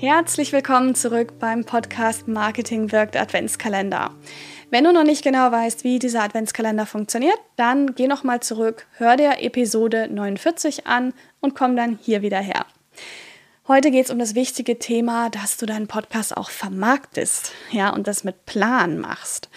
Herzlich willkommen zurück beim Podcast Marketing wirkt Adventskalender. Wenn du noch nicht genau weißt, wie dieser Adventskalender funktioniert, dann geh noch mal zurück, hör dir Episode 49 an und komm dann hier wieder her. Heute geht es um das wichtige Thema, dass du deinen Podcast auch vermarktest, ja, und das mit Plan machst.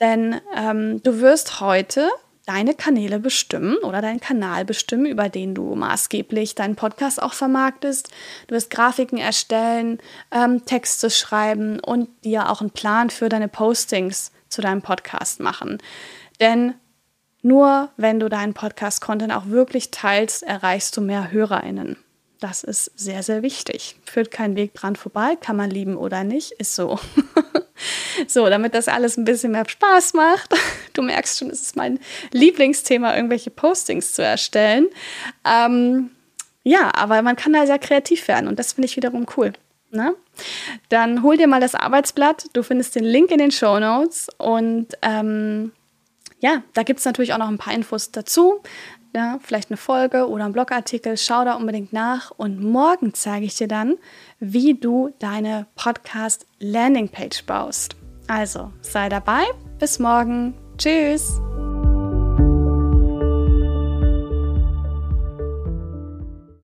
Denn ähm, du wirst heute deine Kanäle bestimmen oder deinen Kanal bestimmen, über den du maßgeblich deinen Podcast auch vermarktest. Du wirst Grafiken erstellen, ähm, Texte schreiben und dir auch einen Plan für deine Postings zu deinem Podcast machen. Denn nur wenn du deinen Podcast-Content auch wirklich teilst, erreichst du mehr HörerInnen. Das ist sehr, sehr wichtig. Führt kein Weg dran vorbei, kann man lieben oder nicht, ist so. so, damit das alles ein bisschen mehr Spaß macht. Du merkst schon, es ist mein Lieblingsthema, irgendwelche Postings zu erstellen. Ähm, ja, aber man kann da sehr kreativ werden und das finde ich wiederum cool. Ne? Dann hol dir mal das Arbeitsblatt. Du findest den Link in den Show Notes und ähm, ja, da gibt es natürlich auch noch ein paar Infos dazu ja, vielleicht eine Folge oder ein Blogartikel, schau da unbedingt nach und morgen zeige ich dir dann, wie du deine Podcast Landingpage baust. Also sei dabei, bis morgen. Tschüss.